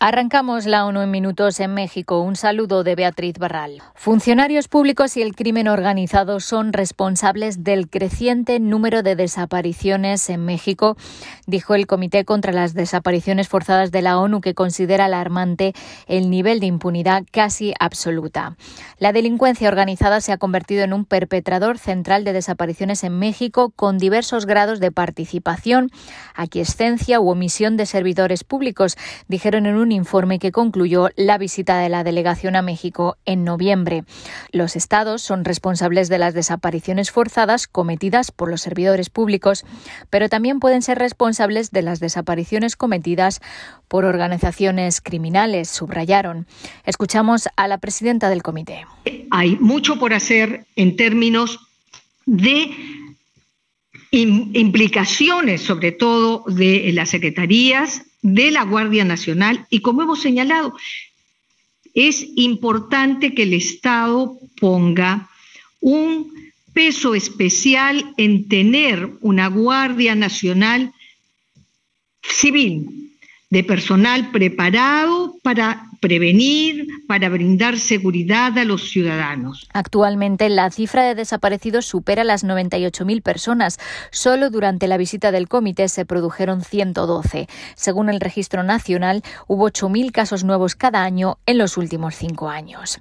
Arrancamos la ONU en minutos en México. Un saludo de Beatriz Barral. Funcionarios públicos y el crimen organizado son responsables del creciente número de desapariciones en México, dijo el Comité contra las Desapariciones Forzadas de la ONU, que considera alarmante el nivel de impunidad casi absoluta. La delincuencia organizada se ha convertido en un perpetrador central de desapariciones en México con diversos grados de participación, aquiescencia u omisión de servidores públicos, dijeron en un un informe que concluyó la visita de la delegación a México en noviembre. Los estados son responsables de las desapariciones forzadas cometidas por los servidores públicos, pero también pueden ser responsables de las desapariciones cometidas por organizaciones criminales, subrayaron. Escuchamos a la presidenta del comité. Hay mucho por hacer en términos de implicaciones, sobre todo de las secretarías de la Guardia Nacional y como hemos señalado, es importante que el Estado ponga un peso especial en tener una Guardia Nacional civil, de personal preparado para prevenir, para brindar seguridad a los ciudadanos. Actualmente la cifra de desaparecidos supera las 98.000 personas. Solo durante la visita del comité se produjeron 112. Según el registro nacional, hubo 8.000 casos nuevos cada año en los últimos cinco años.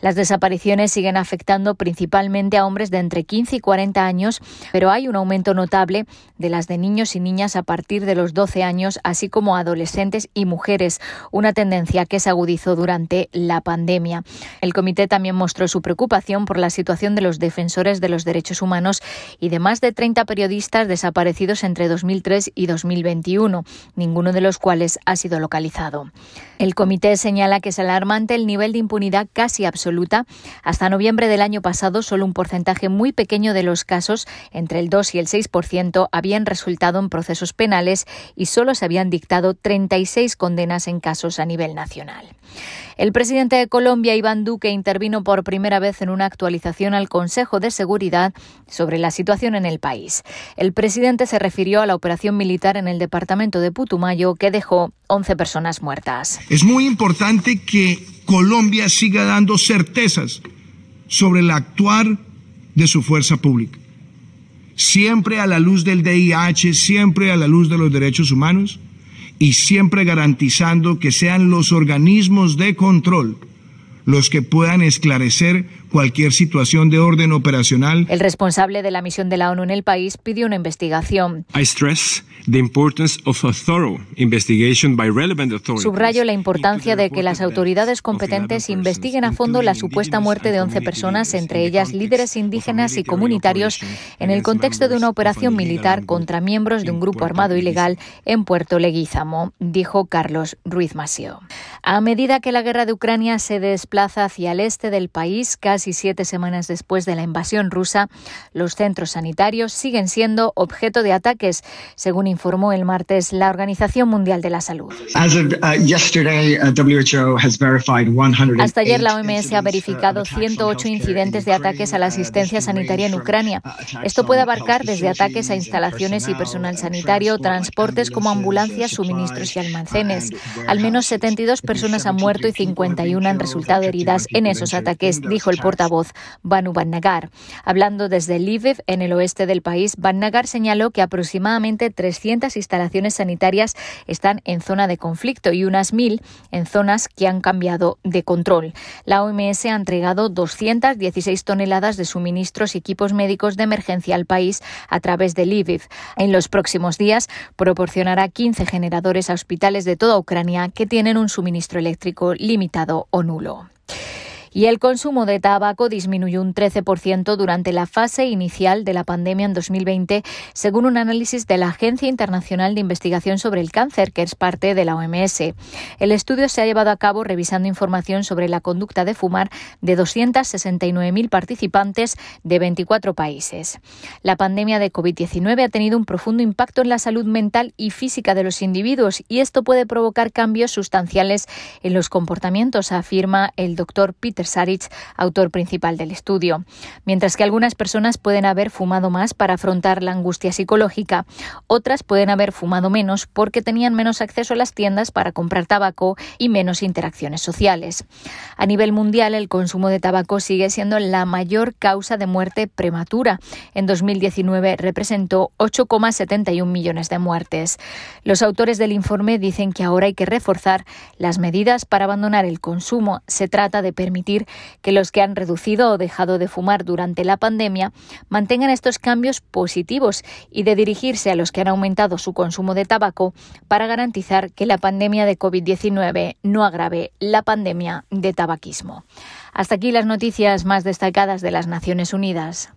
Las desapariciones siguen afectando principalmente a hombres de entre 15 y 40 años, pero hay un aumento notable de las de niños y niñas a partir de los 12 años, así como adolescentes y mujeres, una tendencia que se agudizó durante la pandemia. El comité también mostró su preocupación por la situación de los defensores de los derechos humanos y de más de 30 periodistas desaparecidos entre 2003 y 2021, ninguno de los cuales ha sido localizado. El comité señala que es alarmante el nivel de impunidad casi absoluta. Hasta noviembre del año pasado, solo un porcentaje muy pequeño de los casos, entre el 2 y el 6%, habían resultado en procesos penales y solo se habían dictado 36 condenas en casos a nivel nacional. El presidente de Colombia, Iván Duque, intervino por primera vez en una actualización al Consejo de Seguridad sobre la situación en el país. El presidente se refirió a la operación militar en el departamento de Putumayo que dejó 11 personas muertas. Es muy importante que Colombia siga dando certezas sobre el actuar de su fuerza pública. Siempre a la luz del DIH, siempre a la luz de los derechos humanos y siempre garantizando que sean los organismos de control los que puedan esclarecer cualquier situación de orden operacional. El responsable de la misión de la ONU en el país pidió una investigación. Subrayo la importancia de que las autoridades competentes investiguen a fondo la supuesta muerte de 11 personas, entre ellas líderes indígenas y comunitarios, en el contexto de una operación militar contra miembros de un grupo armado ilegal en Puerto Leguízamo, dijo Carlos Ruiz Masio. A medida que la guerra de Ucrania se desplaza hacia el este del país, casi siete semanas después de la invasión rusa, los centros sanitarios siguen siendo objeto de ataques, según informó el martes la Organización Mundial de la Salud. Uh, uh, Hasta ayer la OMS ha uh, verificado 108 incidentes de ataques a la asistencia sanitaria en Ucrania. Esto puede abarcar desde ataques a instalaciones y personal sanitario, transportes como ambulancias, suministros y almacenes. Al menos 72 personas han muerto y 51 han resultado heridas en esos ataques, dijo el portavoz Banu Bannagar. Hablando desde Lviv, en el oeste del país, Bannagar señaló que aproximadamente 300 instalaciones sanitarias están en zona de conflicto y unas mil en zonas que han cambiado de control. La OMS ha entregado 216 toneladas de suministros y equipos médicos de emergencia al país a través de Lviv. En los próximos días proporcionará 15 generadores a hospitales de toda Ucrania que tienen un suministro eléctrico limitado o nulo y el consumo de tabaco disminuyó un 13% durante la fase inicial de la pandemia en 2020, según un análisis de la Agencia Internacional de Investigación sobre el Cáncer, que es parte de la OMS. El estudio se ha llevado a cabo revisando información sobre la conducta de fumar de 269.000 participantes de 24 países. La pandemia de COVID-19 ha tenido un profundo impacto en la salud mental y física de los individuos y esto puede provocar cambios sustanciales en los comportamientos, afirma el doctor Peter Peter autor principal del estudio. Mientras que algunas personas pueden haber fumado más para afrontar la angustia psicológica, otras pueden haber fumado menos porque tenían menos acceso a las tiendas para comprar tabaco y menos interacciones sociales. A nivel mundial, el consumo de tabaco sigue siendo la mayor causa de muerte prematura. En 2019 representó 8,71 millones de muertes. Los autores del informe dicen que ahora hay que reforzar las medidas para abandonar el consumo. Se trata de que los que han reducido o dejado de fumar durante la pandemia mantengan estos cambios positivos y de dirigirse a los que han aumentado su consumo de tabaco para garantizar que la pandemia de COVID-19 no agrave la pandemia de tabaquismo. Hasta aquí las noticias más destacadas de las Naciones Unidas.